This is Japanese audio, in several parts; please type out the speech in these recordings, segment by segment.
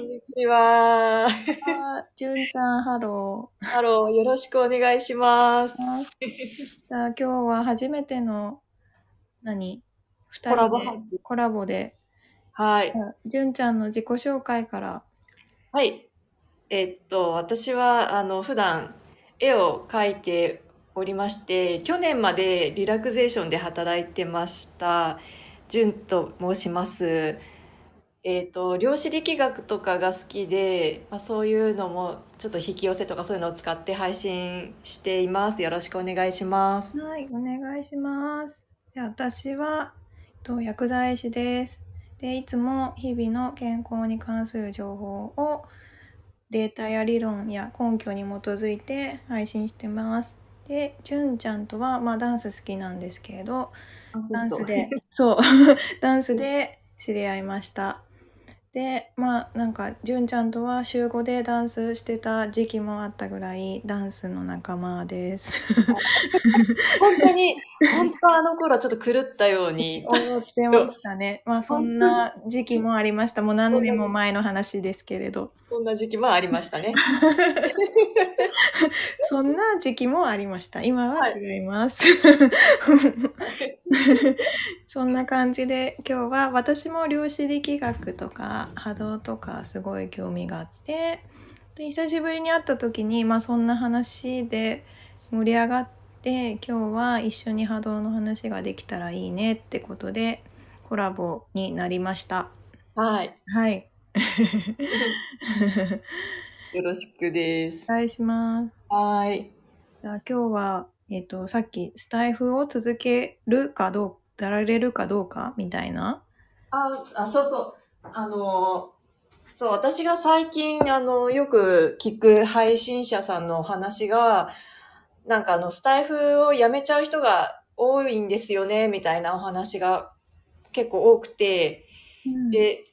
んにちは。あ、じゅんちゃん、ハロハロー、よろしくお願いします。ー。じゃあ今日は初めての、何？二コラボコラボで、はいじゅんちゃんの自己紹介から。はい。えっと、私は、あの、普段、絵を描いておりまして、去年までリラクゼーションで働いてました。じゅんと申します。えっと、量子力学とかが好きで、まあ、そういうのも、ちょっと引き寄せとかそういうのを使って配信しています。よろしくお願いします。はい、お願いします。で私は、えっと、薬剤師です。で、いつも日々の健康に関する情報をデータや理論や根拠に基づいて配信してます。で、じゅんちゃんとは、まあダンス好きなんですけれど、ダンスで、そう、ダンスで知り合いました。で、まあなんか、じゅんちゃんとは週5でダンスしてた時期もあったぐらい、ダンスの仲間です。本当に、本当あの頃はちょっと狂ったように、思ってましたね。まあそんな時期もありました。もう何年も前の話ですけれど。そんな時期もありましたね。そんな時期もありました。今は違います。そんな感じで今日は私も量子力学とか波動とかすごい興味があってで久しぶりに会った時にまあそんな話で盛り上がって今日は一緒に波動の話ができたらいいねってことでコラボになりました。はい。はい。よろしくですお。願いします。はい。じゃあ今日は、えっ、と、さっきスタイフを続けるかどう、やられるかどうかみたいな。あ、あ、そうそう。あの、そう、私が最近、あの、よく聞く配信者さんのお話が、なんかあの、スタイフをやめちゃう人が多いんですよね、みたいなお話が結構多くて、で、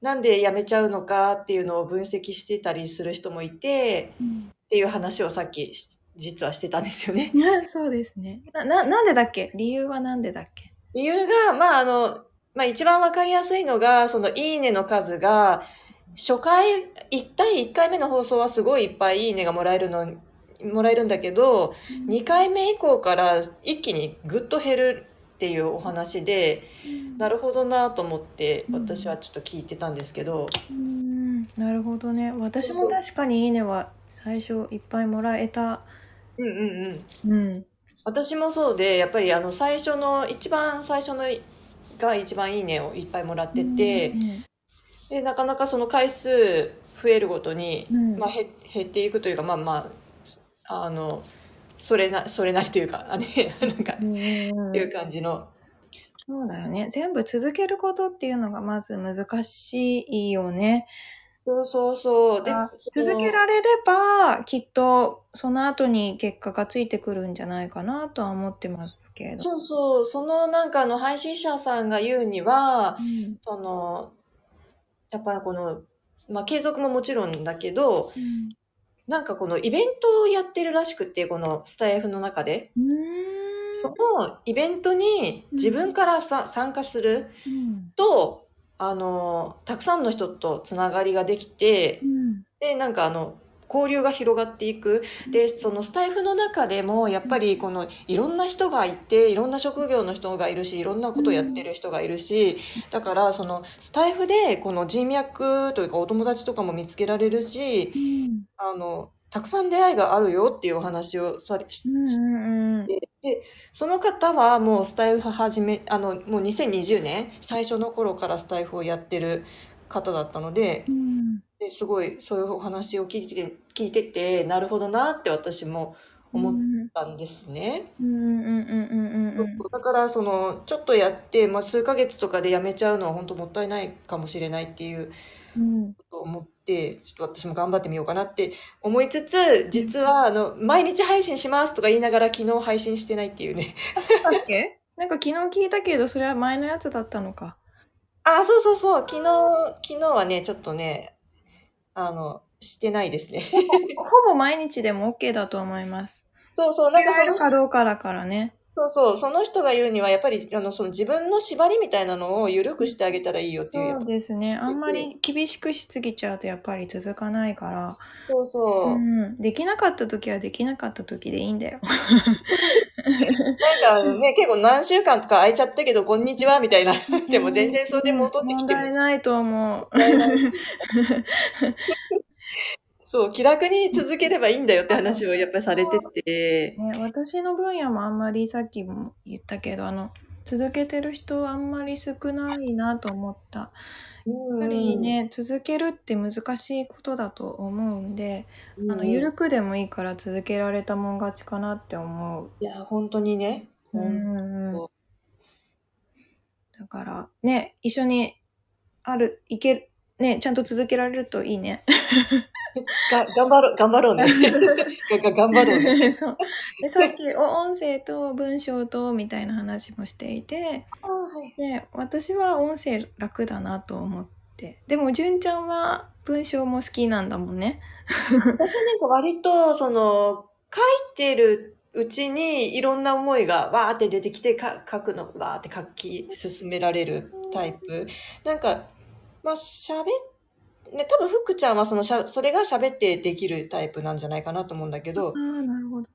なんでやめちゃうのかっていうのを分析してたりする人もいて、うんっていう話をさっきし実はしてたんですよね。そうですね。な、な、なんでだっけ？理由はなんでだっけ？理由が、まあ、あの、まあ、一番わかりやすいのが、その、いいねの数が、初回、1対1回目の放送はすごいいっぱいいいねがもらえるの、もらえるんだけど、2回目以降から一気にぐっと減るっていうお話で、なるほどなと思って、うん私はちょっと聞いてたんですけど、うん、なるほどね。私も確かにいいねは最初いっぱいもらえた。うんうんうん。うん。私もそうで、やっぱりあの、最初の、一番最初のが一番いいねをいっぱいもらってて、で、なかなかその回数増えるごとに、うんまあ、減減っていくというか、まあまあ、あの、それな、それなりというか、あね、なんか、いう感じの。そうだよね。全部続けることっていうのがまず難しいよね。そうそうそう。で続けられれば、きっとその後に結果がついてくるんじゃないかなとは思ってますけど。そうそう、そのなんかあの配信者さんが言うには、うんその、やっぱこの、まあ継続ももちろんだけど、なんかこのイベントをやってるらしくて、このスタイフの中で。そのイベントに自分からさ、参加するうん。と、あの、たくさんの人とつながりができてう、ん。で、なんかあの、交流が広がっていく。で、そのスタイフの中でも、やっぱりこの、いろんな人がいて、いろんな職業の人がいるし、いろんなことをやってる人がいるし、だから、その、スタイフで、この人脈というか、お友達とかも見つけられるし、うん。あの、たくさん出会いがあるよっていうお話をされしうんうんうん。その方はもうスタイフ始め、あの、もう2020年、最初の頃からスタイフをやってる方だったので、うん。ですごいそういうお話を聞いてて、聞いてて、なるほどなって私も思ったんですね。うんうんうんうんうんうんだから、その、ちょっとやって、まあ、数ヶ月とかでやめちゃうのは本当もったいないかもしれないっていううんことを思って、ちょっと私も頑張ってみようかなって思いつつ、実は、あの、毎日配信しますとか言いながら昨日配信してないっていうね。だっけなんか昨日聞いたけど、それは前のやつだったのか。あ、そうそうそう。昨日、昨日はね、ちょっとね、あの、してないですね。ほぼ毎日でも OK だと思います。そうそう、なんかその、かどうかだからね。そうそう、その人が言うには、やっぱり、あの、その自分の縛りみたいなのを緩くしてあげたらいいよっていう。そうですね。あんまり厳しくしすぎちゃうとやっぱり続かないから、そうそうう。ん、できなかった時はできなかった時でいいんだよ。なんかね、結構何週間とか空いちゃったけど、こんにちは、みたいな。でも全然それで戻ってき問ても題ないと思う。問題ないし そう、気楽に続ければいいんだよって話をやっぱりされてて。ね、私の分野もあんまりさっきも言ったけど、あの、続けてる人あんまり少ないなと思った。やっぱりね、続けるって難しいことだと思うんで、うん、あの、ゆるくでもいいから続けられたもん勝ちかなって思う。いや、本当にね。うほんだから、ね、一緒にある、いける、ね、ちゃんと続けられるといいね。が頑張ろう、頑張ろうね。がが頑張ろうね。そう。で、さっき、お音声と文章とみたいな話もしていて、はい。で、私は音声楽だなと思って。でも、純ちゃんは文章も好きなんだもんね。私はなんか割と、その、書いてるうちにいろんな思いがわーって出てきて、か書くのわーって書き進められるタイプ。なんか、まあ、喋っね、多分、福ちゃんはそのしゃ、それが喋ってできるタイプなんじゃないかなと思うんだけど。あ、あ、なるほど。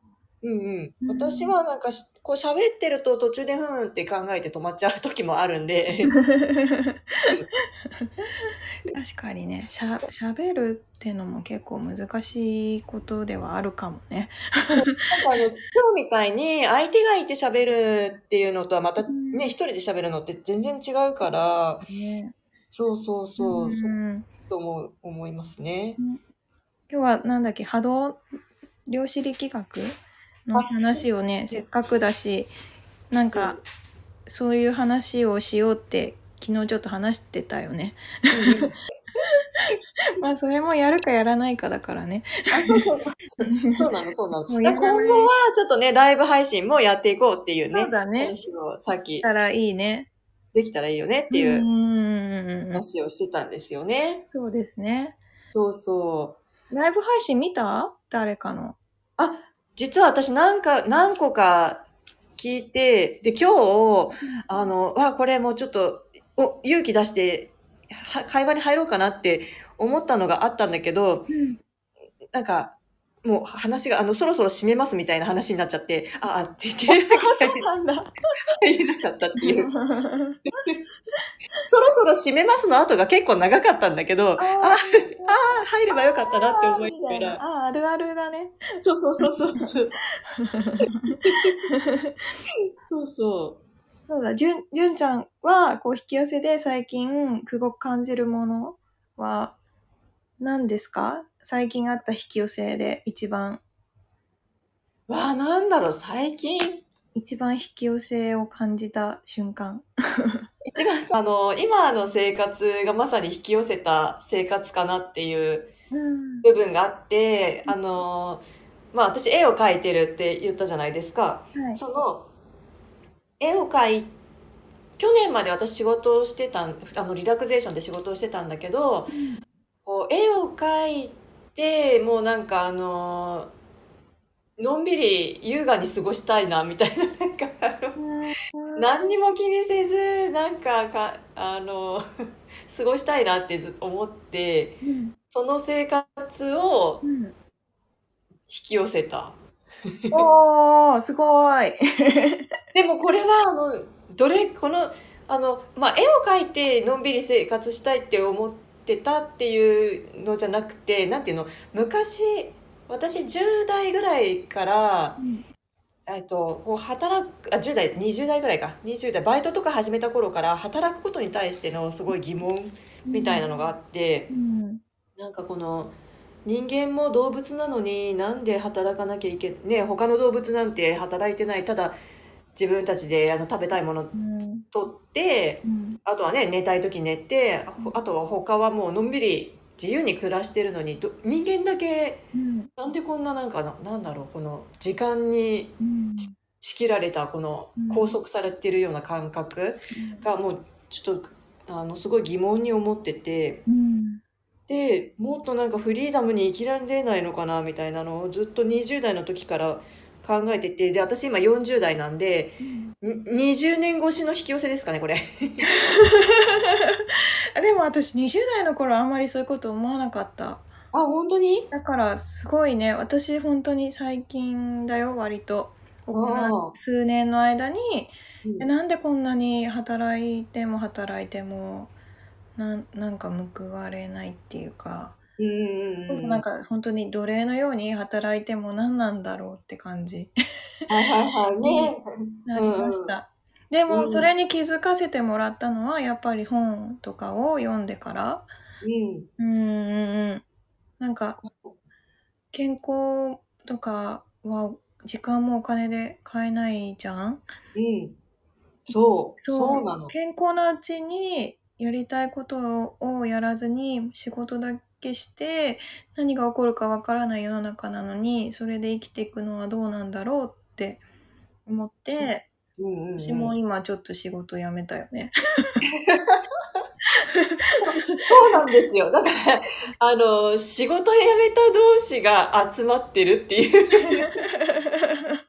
うんうん。う。ん。私はなんかし、こう喋ってると途中でふーんって考えて止まっちゃう時もあるんで、確かにね、しゃ、喋るってのも結構難しいことではあるかもね。なんかあの、今日みたいに相手がいて喋るっていうのとはまたうん。ね、一人で喋るのって全然違うから、ねそうそうそう、そううんと思う思いますね。今日はなんだっけ波動量子力学の話をねせっかくだしなんかそういう話をしようって昨日ちょっと話してたよね。まあそれもやるかやらないかだからね。あそうそうそうそうなの、そうなの。もうだから今後はちょっとね、ライブ配信もやっていこうっていうね、そうだね話をさっきたらいいね。できたらいいよねっていううんうんうん話をしてたんですよね。そうですね。そうそう。ライブ配信見た？誰かの？あ、実は私なんか、何個か聞いて、で、今日、あの、わ、これもうちょっと、お、勇気出して、は会話に入ろうかなって思ったのがあったんだけど、なんか、もう話が、あの、そろそろ締めますみたいな話になっちゃって、あ、あ って言って、なんだ。入れなかったっていう。そろそろ締めますの後が結構長かったんだけど、あ、あー入ればよかったなって思いながら。ああ、あるあるだね。そうそうそうそうそう。そうそそうだ、じゅん、じゅんちゃんは、こう、引き寄せで最近、すごく感じるものは、何ですか？最近あった引き寄せで一番、う。わあ、なんだろう、最近？一番引き寄せを感じた瞬間。一番、あの、今の生活がまさに引き寄せた生活かなっていううん。部分があって、あの、まあ私絵を描いてるって言ったじゃないですか。はい。その、絵を描い、去年まで私仕事をしてたん、あの、リラクゼーションで仕事をしてたんだけど、こう絵を描いて、もうなんかあの、のんびり優雅に過ごしたいな、みたいな、なんか何にも気にせず、なんかか、あの、過ごしたいなってず思って、うん。その生活をうん。引き寄せた。おー、すごい。でもこれは、あの、どれ、この、あの、まあ、絵を描いてのんびり生活したいって思ってたっていうのじゃなくて、なんていうの、昔、私10代ぐらいから、えっと、こう働く、あ、10代、20代ぐらいか。20代、バイトとか始めた頃から働くことに対してのすごい疑問みたいなのがあって、うん。なんかこの、人間も動物なのになんで働かなきゃいけね他の動物なんて働いてないただ自分たちであの食べたいものうん。取ってうん。あとはね寝たい時寝てああとは他はもうのんびり自由に暮らしてるのにど人間だけうん。なんでこんななんかななんだろうこの時間にうん。仕切られたこのうん拘束されてるような感覚がもうちょっとあのすごい疑問に思ってて。うん。でもっとなんかフリーダムに生きられないのかなみたいなのをずっと20代の時から考えてて、で、私今40代なんで、ん20年越しの引き寄せですかね、これ。でも私20代の頃あんまりそういうこと思わなかった。あ、本当に？だからすごいね、私本当に最近だよ、割と。ここ数年の間に、うんえなんでこんなに働いても働いても、なんなんか報われないっていうか、うんうんうん。なんか本当に奴隷のように働いても何なんだろうって感じはいはいはい。ね。なりました。でうんもそれに気づかせてもらったのはやっぱり本とかを読んでからうん。うんうんうんなんか健康とかは時間もお金で買えないじゃん？うん。そう。そうそうなの。健康なうちにやりたいことをやらずに仕事だけして何が起こるかわからない世の中なのにそれで生きていくのはどうなんだろうって思ってうんうんうん。私も今ちょっと仕事辞めたよね。そうなんですよ。だから、あの、仕事辞めた同士が集まってるっていう。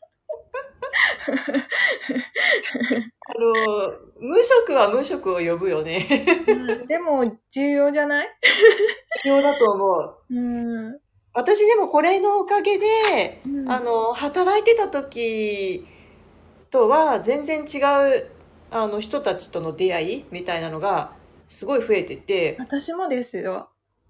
あの、無職は無職を呼ぶよね。うんでも重要じゃない？必要だと思う。うん。私でもこれのおかげで、うんあの、働いてた時とは全然違う、あの、人たちとの出会いみたいなのが、すごい増えてて、私もですよ。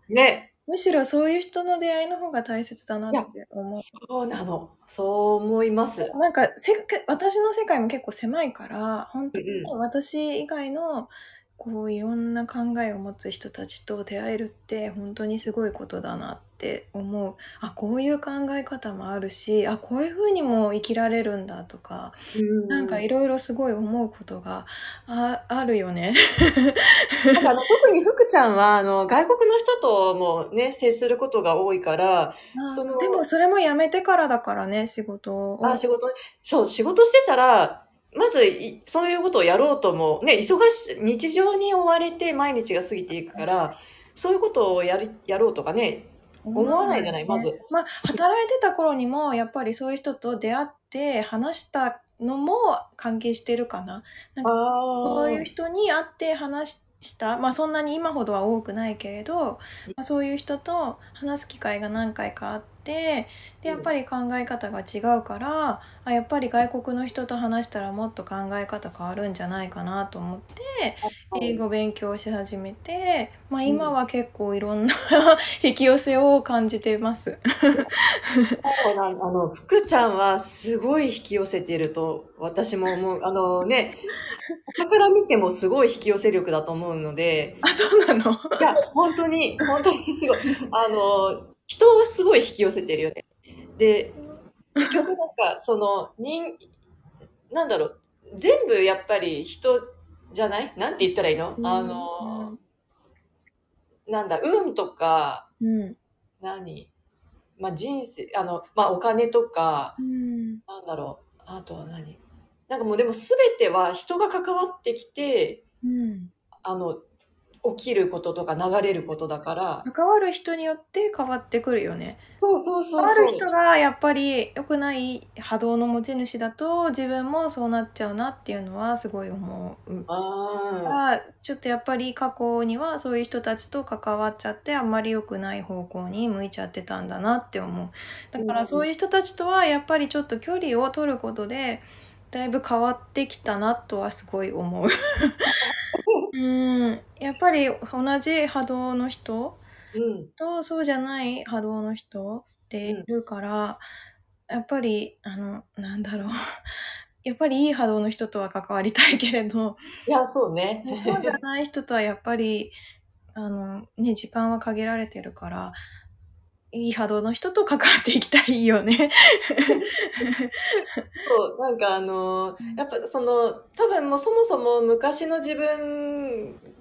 ね、むしろそういう人の出会いの方が大切だなって思う。そうなの。そう思います。なんかせ私の世界も結構狭いから本当にうん私以外のこういろんな考えを持つ人たちと出会えるって本当にすごいことだなって思うあこういう考え方もあるしあこういう風にも生きられるんだとかなんかいろいろすごい思うことがああるよね。なんかあの特に福ちゃんはあの外国の人ともね接することが多いからそのでもそれもやめてからだからね仕事を。あ仕事そう仕事してたらまずいそういうことをやろうともね忙し日常に追われて毎日が過ぎていくからそういうことをやるやろうとかね思わないじゃないまず。まあ、働いてた頃にも、やっぱりそういう人と出会って話したのも関係してるかな。あそういう人に会って話した、まあそんなに今ほどは多くないけれど、まあ、そういう人と話す機会が何回かあって、で、やっぱり考え方が違うから、あやっぱり外国の人と話したらもっと考え方変わるんじゃないかなと思って、英語勉強し始めて、まあ今は結構いろんな 引き寄せを感じてます。そうなんあの福ちゃんはすごい引き寄せてると私も思う。あのね他から見てもすごい引き寄せ力だと思うので。あ、そうなの？いや本当に本当にすごい。あの人をすごい引き寄せてるよね。で 結局なんかその人なんだろう。全部やっぱり人じゃない？なんて言ったらいいの、あのなんだ運とかうん。何？まあ人生、あの、まあお金とか、うん。なんだろう、あとは何？なんかもうでも全ては人が関わってきて、うん。あの、起きることとか流れることだから、関わる人によって変わってくるよね。そうそうそう。る人がやっぱり良くない波動の持ち主だと自分もそうなっちゃうなっていうのはすごい思う。だあからちょっとやっぱり過去にはそういう人たちと関わっちゃってあんまり良くない方向に向いちゃってたんだなって思う。だからそういう人たちとはやっぱりちょっと距離を取ることでだいぶ変わってきたなとはすごい思う。うん、やっぱり同じ波動の人。とそうじゃない波動の人っているから、やっぱりあのなんだろう やっぱりいい波動の人とは関わりたいけれどいや、そうね。そうじゃない人とはやっぱりあの、ね、時間は限られてるからいい波動の人と関わっていきたいよね。そう、なんかあの、やっぱその、多分もうそもそも昔の自分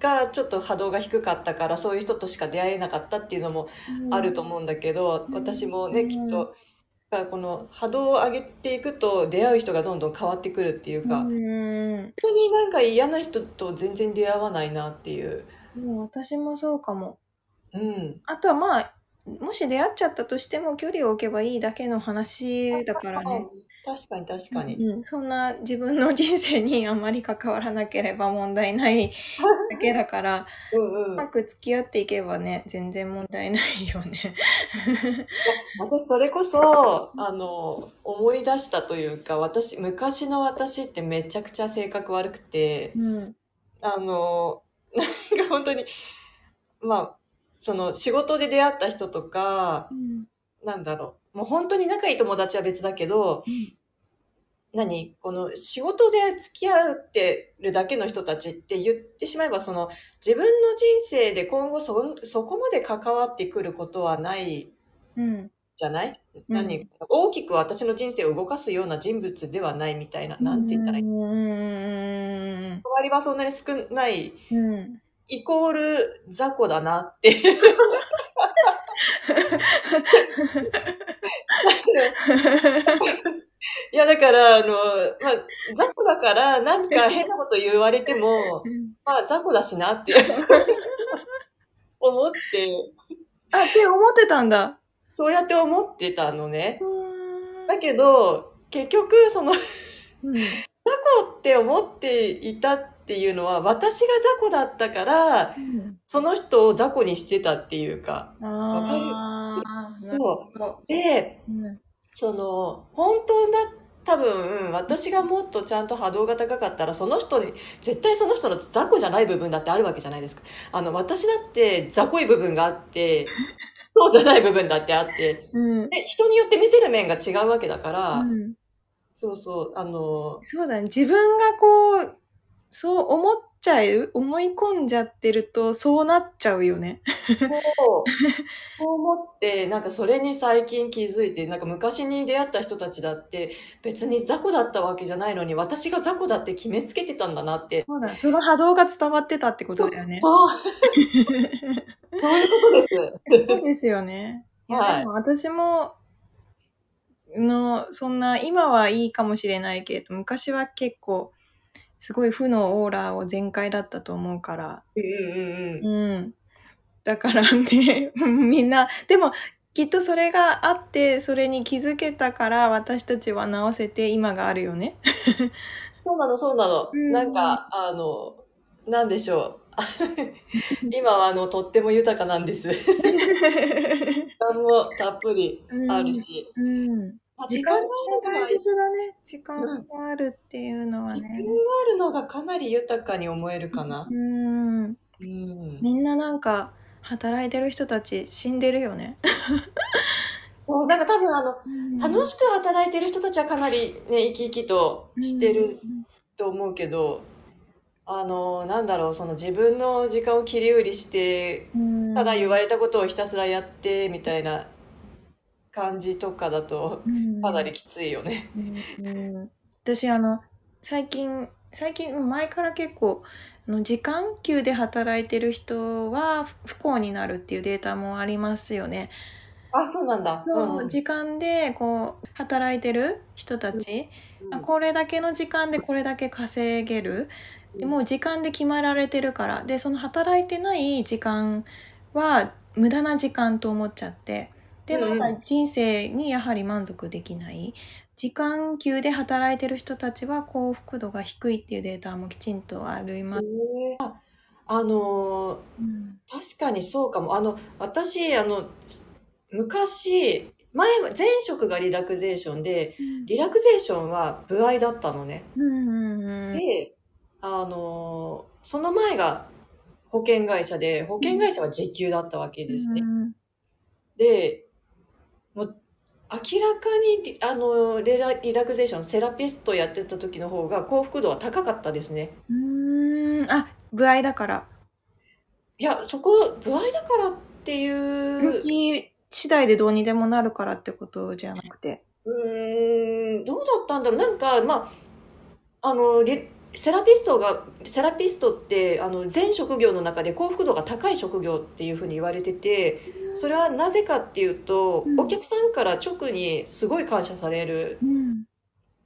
がちょっと波動が低かったから、そういう人としか出会えなかったっていうのもあると思うんだけど、うん私もね、うんきっと、だからこの波動を上げていくと出会う人がどんどん変わってくるっていうか、う本ん当になんか嫌な人と全然出会わないなっていう。もう私もそうかも。うん。あとはまあもし出会っちゃったとしても距離を置けばいいだけの話だからね。確かに確かに。うん、そんな自分の人生にあまり関わらなければ問題ない だけだから、うんう。うんまく付き合っていけばね、全然問題ないよね。私それこそ、あの、思い出したというか、私、昔の私ってめちゃくちゃ性格悪くて、うん。あの、なんか本当に、まあ、その仕事で出会った人とか、なんだろう、もう本当に仲いい友達は別だけど、何？この仕事で付き合ってるだけの人たちって言ってしまえば、その自分の人生で今後そ、そこまで関わってくることはないうん。じゃない、うん何？大きく私の人生を動かすような人物ではないみたいな、なんて言ったらいい？うん。うん。関わりはそんなに少ない、うん。イコール雑魚だなって。いや、だから、あの、まあ、雑魚だから、なんか変なこと言われても、まあ、雑魚だしなって思って、あ、って思ってたんだ。そうやって思ってたのね。うだけど、結局、その、雑ん。魚って思っていたっていうのは、私が雑魚だったから、その人を雑魚にしてたっていうか。ああ、なるそ。う。で、うんその、本当だ、多分、私がもっとちゃんと波動が高かったら、その人に、絶対その人の雑魚じゃない部分だってあるわけじゃないですか。あの、私だって雑魚い部分があって、そうじゃない部分だってあって、うん。で、人によって見せる面が違うわけだから、うんそうそう、あの、そうだね。自分がこう、そう思っちゃう思い込んじゃってると、そうなっちゃうよね。そう、そう思って、なんかそれに最近気づいて、なんか昔に出会った人たちだって、別に雑魚だったわけじゃないのに、私が雑魚だって決めつけてたんだなって。そうだ。その波動が伝わってたってことだよね。そう。そういうことです。そうですよね。いや、はいでも私も、の、そんな、今はいいかもしれないけど、昔は結構、すごい負のオーラを全開だったと思うから、うんうんうん。うん。だからね、みんな、でも、きっとそれがあって、それに気づけたから、私たちは直せて今があるよね。そうなの、そうなの。うんなんか、あの、なんでしょう。今は、あの、とっても豊かなんです。時間もたっぷりあるし。うん。まあ時間があるのは大切だね。時間があるっていうのは時間がね。あるのがかなり豊かに思えるかな。うん。うん。みんななんか、働いてる人たち死んでるよね。そうなんか多分あの、楽ししく働いてる人たちはかなりね、生き生きとしてると思うけど、あの、なんだろう、その自分の時間を切り売りして、ただ言われたことをひたすらやって、みたいな感じとかだと、かなりきついよね。うんうん私あの最近最近前から結構あの時間給で働いてる人は不不幸になるっていうデータもありますよね。あ、そうなんだ。そう、ん時間でこう働いてる人たち、うんこれだけの時間でこれだけ稼げる。でもう時間で決まられてるからでその働いてない時間は無駄な時間と思っちゃってでうんうんなんか人生にやはり満足できない時間給で働いてる人たちは幸福度が低いっていうデータもきちんとあります。ああのーうん確かにそうかも。あの、私、あの、昔、前は、前職がリラクゼーションで、リラクゼーションは歩合だったのね。うんうんうんで、あのーその前が保険会社で、保険会社は時給だったわけですね。うんで、もう、明らかに、あの、リラ、リラクゼーション、セラピストやってた時の方が幸福度は高かったですね。うーんあ歩合だからいや、そこ、歩合だからっていう、向き次第でどうにでもなるからってことじゃなくて。うーん、どうだったんだろう。なんか、まあ、あの、リセラピストが、セラピストって、あの、全職業の中で幸福度が高い職業っていうふうに言われてて、それはなぜかっていうと、うん。お客さんから直にすごい感謝されるうん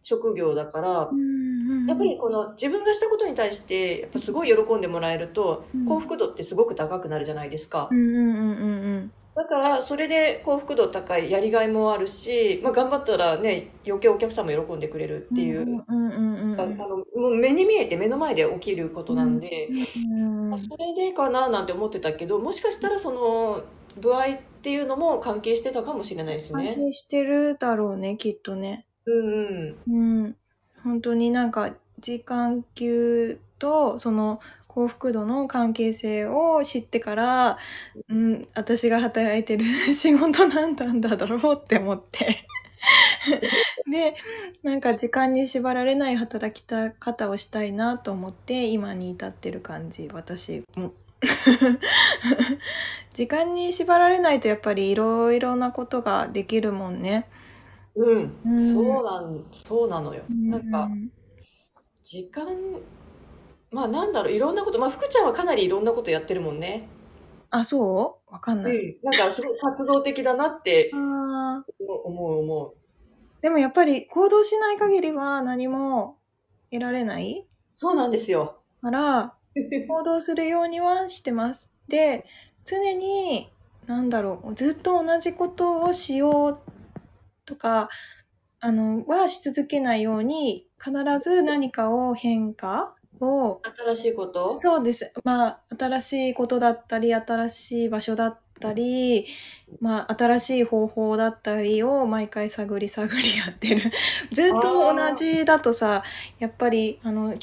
職業だから、うん。やっぱりこの自分がしたことに対して、やっぱすごい喜んでもらえるとうん、幸福度ってすごく高くなるじゃないですか。う。んうんうんうんだだから、それで幸福度高い、やりがいもあるし、まあ、頑張ったらね、余計お客さんも喜んでくれるっていう、あの、もう目に見えて目の前で起きることなんで、それでかななんて思ってたけど、もしかしたらその、歩合っていうのも関係してたかもしれないですね。関係してるだろうね、きっとね。うんうん。うん。本当になんか時間給とその幸福度の関係性を知ってから、うん、私が働いてる 仕事なんだんだろうって思って。で、なんか時間に縛られない働き方をしたいなと思って今に至ってる感じ、私も。時間に縛られないとやっぱりいろいろなことができるもんね。うん、うんそうなん、そうなのよ。なんか、うん時間、まあなんだろう、いろんなこと、まあ福ちゃんはかなりいろんなことやってるもんね。あ、そう？わかんない。うん。なんかすごい活動的だなって 思う思う。でもやっぱり行動しない限りは何も得られない？そうなんですよ。から、行動するようにはしてます。で、常に、なんだろう、ずっと同じことをしようとか、あの、はし続けないように、必ず何かを変化を、新しいこと？そうです。まあ、新しいことだったり、新しい場所だったり、まあ、新しい方法だったりを毎回探り探りやってる。ずっと同じだとさ、やっぱり、あの、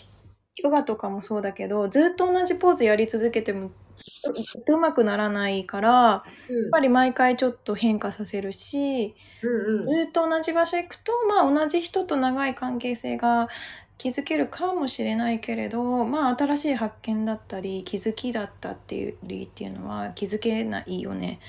ヨガとかもそうだけど、ずっと同じポーズやり続けても、うまくならないから、やっぱり毎回ちょっと変化させるし、うんうん。ずっと同じ場所行くと、まあ同じ人と長い関係性が築けるかもしれないけれど、まあ新しい発見だったり、気づきだったっていうりっていうのは気づけないよね。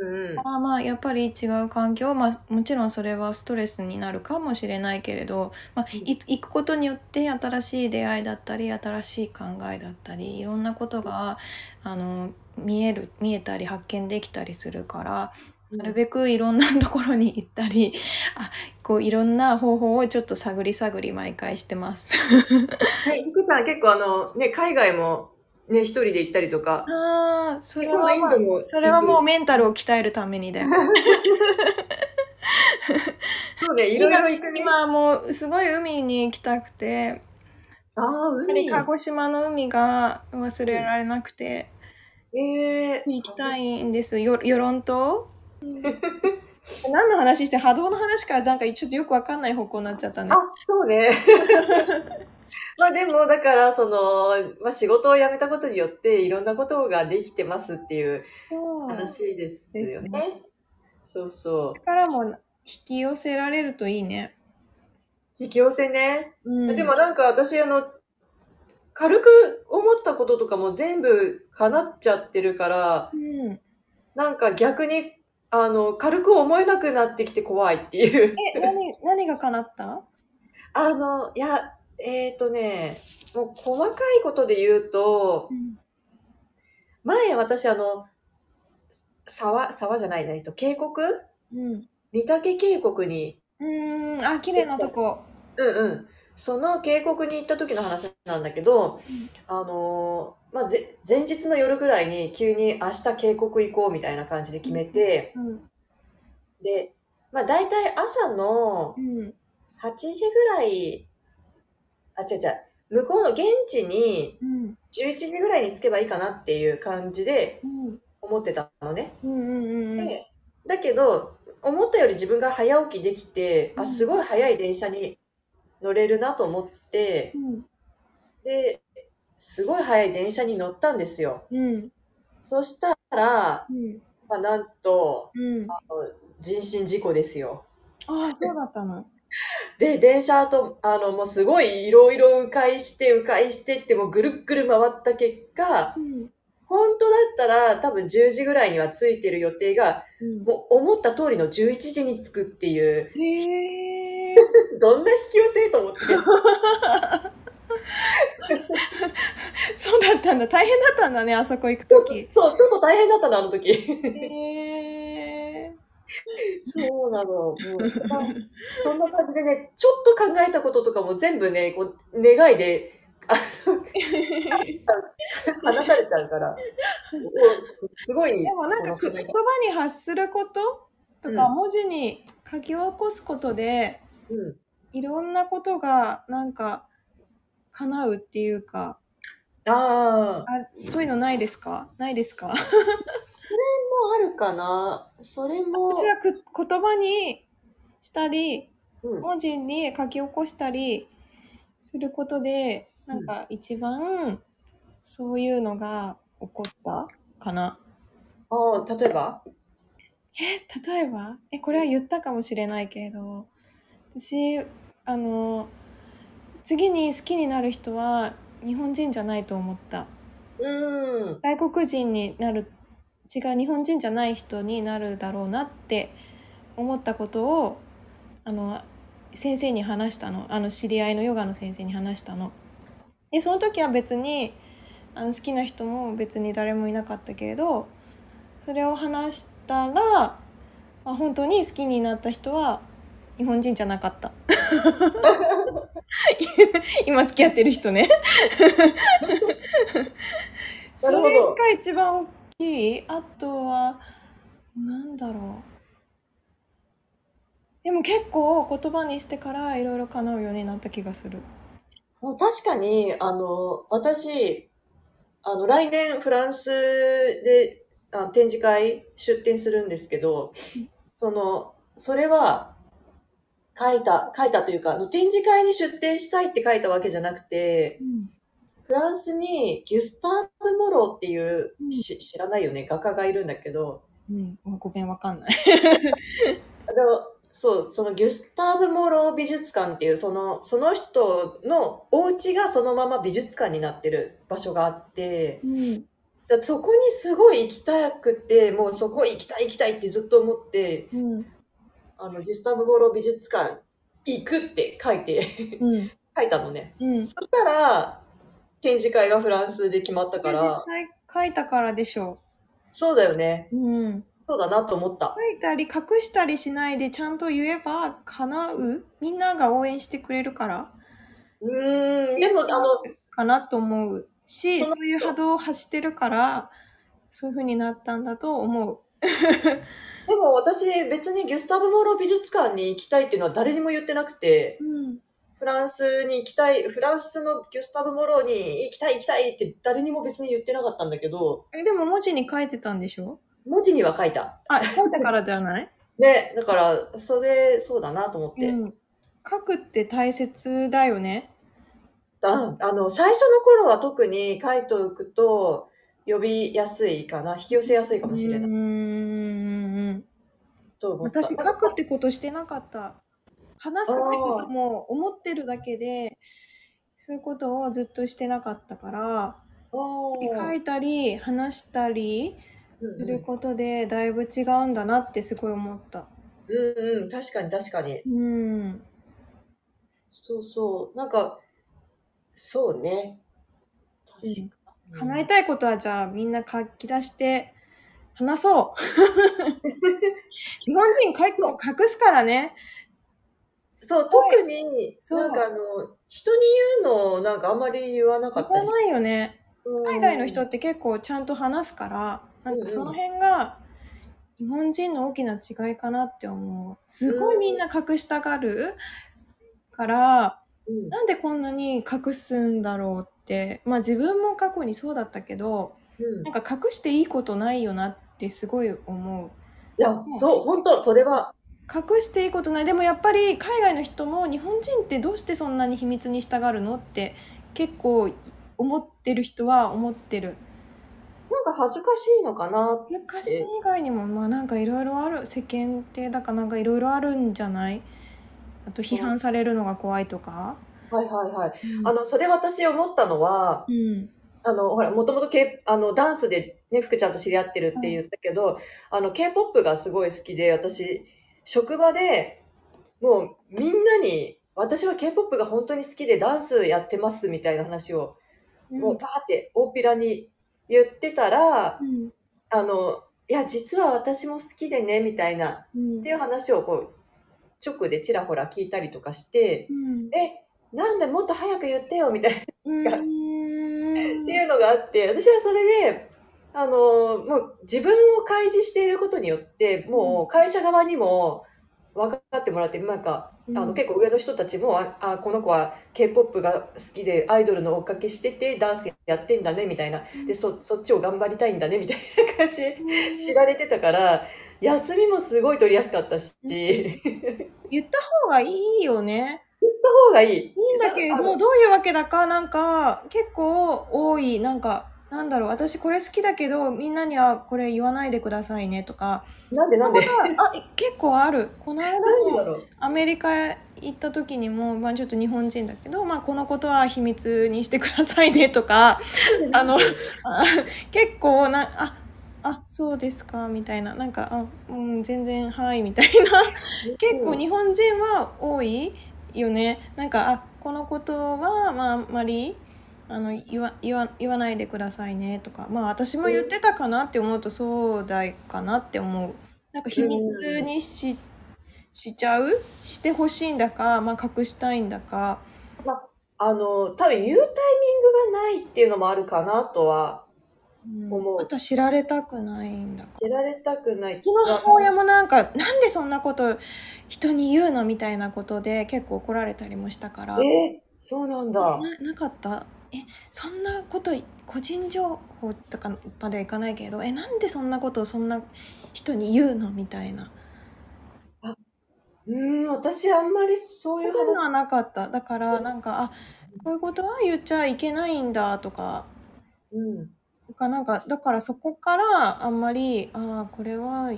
うんうんうんだからまあやっぱり違う環境、まあもちろんそれはストレスになるかもしれないけれど、まあい行くことによって新しい出会いだったり、新しい考えだったり、いろんなことが、あの、見える、見えたり発見できたりするから、なるべくいろんなところに行ったり、あ、こういろんな方法をちょっと探り探り毎回してます。はい、福ちゃん結構あの、ね、海外もね、一人で行ったりとか。ああ、それはまあそれはもうメンタルを鍛えるためにだよ。そうね、いろいろ行くね。今はもうすごい海に行きたくて、ああ、海。鹿児島の海が忘れられなくて、ええ行きたいんです。よ、与論島？何の話して波動の話からなんかちょっとよくわかんない方向になっちゃったねあ。、そうね。まあでも、だから、その、まあ仕事を辞めたことによって、いろんなことができてますっていう話ですよですねね。そうそう。これからも引き寄せられるといいね。引き寄せね。うん、でもなんか私、あの、軽く思ったこととかも全部叶っちゃってるから、うん、なんか逆に、あの、軽く思えなくなってきて怖いっていう。え、何、何が叶った？あの、いや、えっ、とね、もう細かいことで言うと、うん。前私あの、沢、沢じゃないね、えっと、渓谷？うん。御嶽渓谷に、うーん、あ、綺麗なとこ。うんうん。その渓谷に行った時の話なんだけど、あのーまあ、ぜ前日の夜ぐらいに急に明日渓谷行こうみたいな感じで決めて、うん。で、まあ大体朝のうん。8時ぐらい、あ、違う違う、向こうの現地にうん。11時ぐらいに着けばいいかなっていう感じでうん。思ってたのね。うん。うん。うん。でだけど、思ったより自分が早起きできて、あ、うんすごい早い電車に乗れるなと思って、うん。で、すごい早い電車に乗ったんですよ。うん。そしたら、うん。まあ、なんと、うん。あの人身事故ですよ。ああ、そうだったの。で、電車と、あの、もうすごいいろいろ迂回して、迂回してって、もうぐるっぐる回った結果、うん。本当だったら多分10時ぐらいには着いてる予定が、うん。もう思った通りの11時に着くっていう、へえ。どんな引き寄せと思って。そうだったんだ。大変だったんだね、あそこ行くととき。そう、ちょっと大変だったの、あの時。へえ。そうなの。もうそんな、そんな感じでね、ちょっと考えたこととかも全部ね、こう、願いで 話されちゃうから。すごい。でもなんか言葉に発することとかうん文字に書き起こすことで、うん。いろんなことがなんか叶うっていうか、ああ。あそういうのないですか？ないですか？もあるかな。それも。私はく言葉にしたり、うん。文字に書き起こしたりすることで、なんか一番そういうのが起こったかな。ああ、例えば？え、例えば？え、これは言ったかもしれないけれど、私、あの、次に好きになる人は日本人じゃないと思った。うん。外国人になる、違う日本人じゃない人になるだろうなって思ったことを、あの、先生に話したの。あの、知り合いのヨガの先生に話したの。で、その時は別に、あの好きな人も別に誰もいなかったけれど、それを話したら、まあ、本当に好きになった人は日本人じゃなかった。今付き合ってる人ね。それが一番大きい。あとは、なんだろう。でも結構言葉にしてからいろいろ叶うようになった気がする。もう確かに、あの、私、あの、来年フランスであ展示会出展するんですけど、その、それは、書いた、書いたというか、あの展示会に出展したいって書いたわけじゃなくて、フランスにギュスターブ・モローっていう、うんし知らないよね、画家がいるんだけど、うん、ごめん、わかんない。あの、そう、そのギュスターブ・モロー美術館っていう、その、その人のお家がそのまま美術館になってる場所があって、うん。そこにすごい行きたくて、もうそこ行きたい行きたいってずっと思って、うん。あの、ギュスターブ・モロー美術館行くって書いて、うん。書いたのね。うん。そしたら、展示会がフランスで決まったか絶ら、対書いたからでしょそうだよね。う。うん。そうだなと思った。書いたり隠したりしないでちゃんと言えば叶う？みんなが応援してくれるからうーん、でも、あの、かなと思うし、そういう波動を発してるから、そういう風になったんだと思う。でも私別にギュスタブ・モーロー美術館に行きたいっていうのは誰にも言ってなくて、うん。フランスに行きたい、フランスのギュスタブ・モローに行きたい行きたいって誰にも別に言ってなかったんだけど、え、でも文字に書いてたんでしょ？文字には書いた。あ、書いたからじゃない？ね、だから、それ、そうだなと思って。うん。書くって大切だよね。ああの、最初の頃は特に書いておくと、呼びやすいかな、引き寄せやすいかもしれない。私書くってことしてなかった。話すってことも思ってるだけで、そういうことをずっとしてなかったから、書いたり話したりうんすることでだいぶ違うんだなってすごい思った。うんうん、確かに確かに。うん。そうそう。なんか、そうね。確かに。叶えたいことはじゃあみんな書き出して話そう。日本人書いても隠すからね。そう、特に、そうなんかあの、人に言うのをなんかあんまり言わなかったり言わないよね。うん海外の人って結構ちゃんと話すから、なんかその辺が日本人の大きな違いかなって思う。すごいみんな隠したがるから、うんなんでこんなに隠すんだろうって、まあ自分も過去にそうだったけど、うんなんか隠していいことないよなってすごい思う。いや、そう、本当それは、隠していいことない。でもやっぱり海外の人も日本人ってどうしてそんなに秘密にしたがるのって結構思ってる人は思ってる。なんか恥ずかしいのかな恥ずかしい以外にもまあなんかいろいろある世間体だかなんかいろいろあるんじゃない？あと批判されるのが怖いとか。はいはいはい。あの、それ私思ったのは、うん。あの、ほら、もともと K、あの、ダンスでね、福ちゃんと知り合ってるって言ったけど、あの、K-POP がすごい好きで、私、職場で、もう、みんなに、私は K-POP が本当に好きでダンスやってますみたいな話を、もうバーって大っぴらに言ってたら、うん。あの、いや、実は私も好きでね、みたいな、うん。っていう話をこう、直でちらほら聞いたりとかして、うん。え、なんでもっと早く言ってよみたいなっていうのがあって、私はそれで、あの、もう自分を開示していることによって、もう会社側にも分かってもらって、なんか、あの結構上の人たちも、あ、あこの子は K-POP が好きでアイドルの追っかけしててダンスやってんだねみたいな。で、そ、そっちを頑張りたいんだねみたいな感じで知られてたから、休みもすごい取りやすかったし、言った方がいいよね。た方がいい。いいんだけど、どういうわけだか、なんか、結構多い、なんか、なんだろう、私これ好きだけど、みんなにはこれ言わないでくださいね。とか。なんでなんで？あ、結構ある。この間もアメリカ行った時にも、まあちょっと日本人だけど、まあこのことは秘密にしてくださいね。とか、あの、あ 結構な、あ、あ、そうですか、みたいな。なんか、あ、うん、全然、はい、みたいな。結構日本人は多いよね。なんか、あ、このことは、まあ、あんまり、あの、言わ、言わ、言わないでくださいね、とか。まあ、私も言ってたかなって思うと、そうだかなって思う。なんか、秘密にし、しちゃう？してほしいんだか、まあ、隠したいんだか。まあの、多分言うタイミングがないっていうのもあるかなとはうん思うあと知られたくないんだか。知られたくない。うちの母親もなんか、なんでそんなこと人に言うのみたいなことで結構怒られたりもしたから。えーそうなんだ。ななかった？えそんなこと個人情報とかまではいかないけどえなんでそんなことをそんな人に言うのみたいなうーん、私あんまりそういう話。そういうのはなかっただからなんかあこういうことは言っちゃいけないんだとかうん。とかなんかだからそこからあんまりああこれは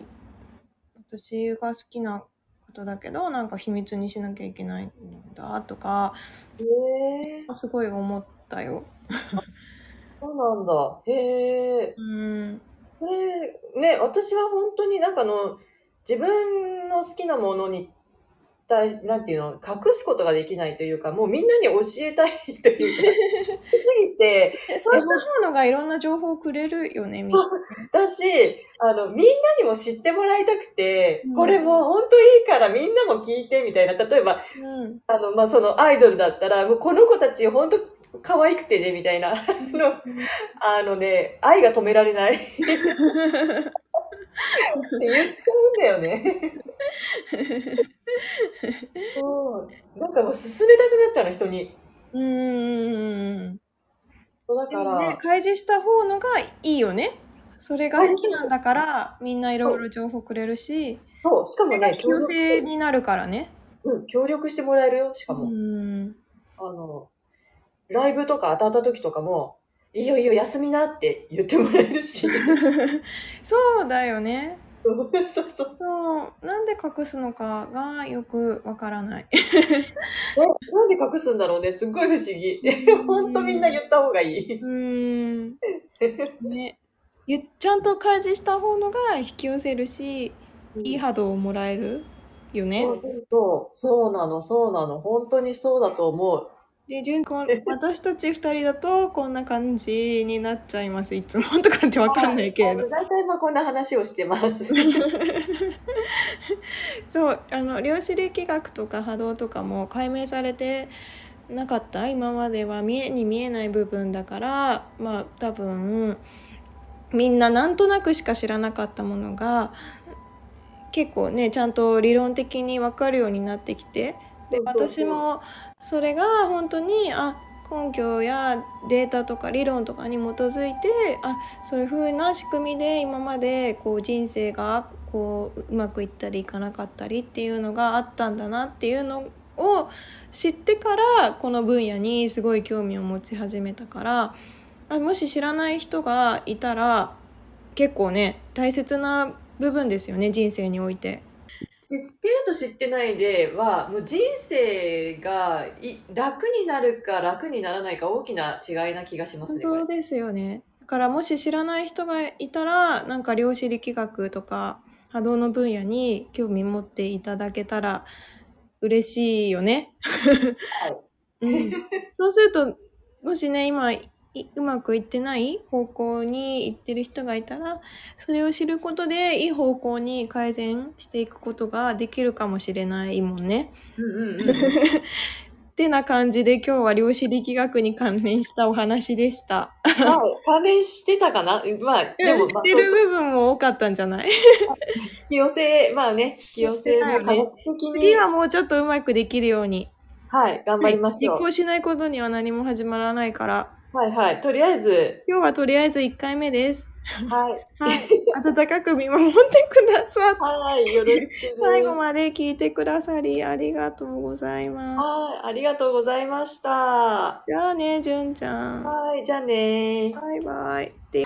私が好きなことだけどなんか秘密にしなきゃいけないんだとかへえすごい思ったよ。そうなんだ。へえ。うんこれ、ね、私は本当になんかあの、自分の好きなものに対、なんていうの、隠すことができないというか、もうみんなに教えたいという て、えそうした方のがいろんな情報をくれるよねみんな。だし、あの、みんなにも知ってもらいたくて、うんこれもう本当いいからみんなも聞いてみたいな、例えば、うんあの、まあ、そのアイドルだったら、もうこの子たち本当可愛くてね、みたいな、あの、あのね、愛が止められない。って言っちゃうんだよね。そう。なんかもう勧めたくなっちゃうの、人に。うーん。そうだから、でもね、開示した方のがいいよね。それが好きなんだから、みんないろいろ情報くれるし、そう、しかもね、引き寄せになるからね。うん、協力してもらえるよ、しかうも。ん。あの、ライブとか当たった時とかも、いいよいいよ、休みなって言ってもらえるし。そうだよね。そうそうそう。そう。なんで隠すのかがよくわからない。え、なんで隠すんだろうね。すっごい不思議。ほんとみんな言った方がいい。うーん。ね。ゆちゃんと開示した方のが引き寄せるし、いい波動をもらえるよね。そうそうそう。そうなの、そうなの。本当にそうだと思う。で、純子、私たち二人だとこんな感じになっちゃいます、いつも。とかってわかんないけれど。大体まあこんな話をしてます。そう、あの、量子力学とか波動とかも解明されてなかった今までは見えに見えない部分だから、まあ多分、みんななんとなくしか知らなかったものが、結構ね、ちゃんと理論的にわかるようになってきて、で私もそれが本当にあ根拠やデータとか理論とかに基づいてあそういう風な仕組みで今までこう人生がこううまくいったりいかなかったりっていうのがあったんだなっていうのを知ってからこの分野にすごい興味を持ち始めたからあもし知らない人がいたら結構ね大切な部分ですよね人生において。知ってると知ってないでは、もう人生がい楽になるか楽にならないか大きな違いな気がしますね。これ本当ですよね。だからもし知らない人がいたら、なんか量子力学とか波動の分野に興味持っていただけたら嬉しいよね。うん、そうすると、もしね、今いうまくいってない方向に行ってる人がいたら、それを知ることでいい方向に改善していくことができるかもしれないもんね。うんうんうん。ってな感じで今日は量子力学に関連したお話でした。はい。関連してたかな？まあ、でも、知ってる部分も多かったんじゃない？まあ引き寄せ、まあね、引き寄せも科学的次に、はもうちょっとうまくできるように。はい、頑張りましょう。実行しないことには何も始まらないから。はいはい。とりあえず、今日はとりあえず1回目です。はい。はい。温かく見守ってくださって。はい、よろしく。最後まで聞いてくださりありがとうございます。はい、ありがとうございました。じゃあね、じゅんちゃん。はい、じゃあねー。バイバイ。で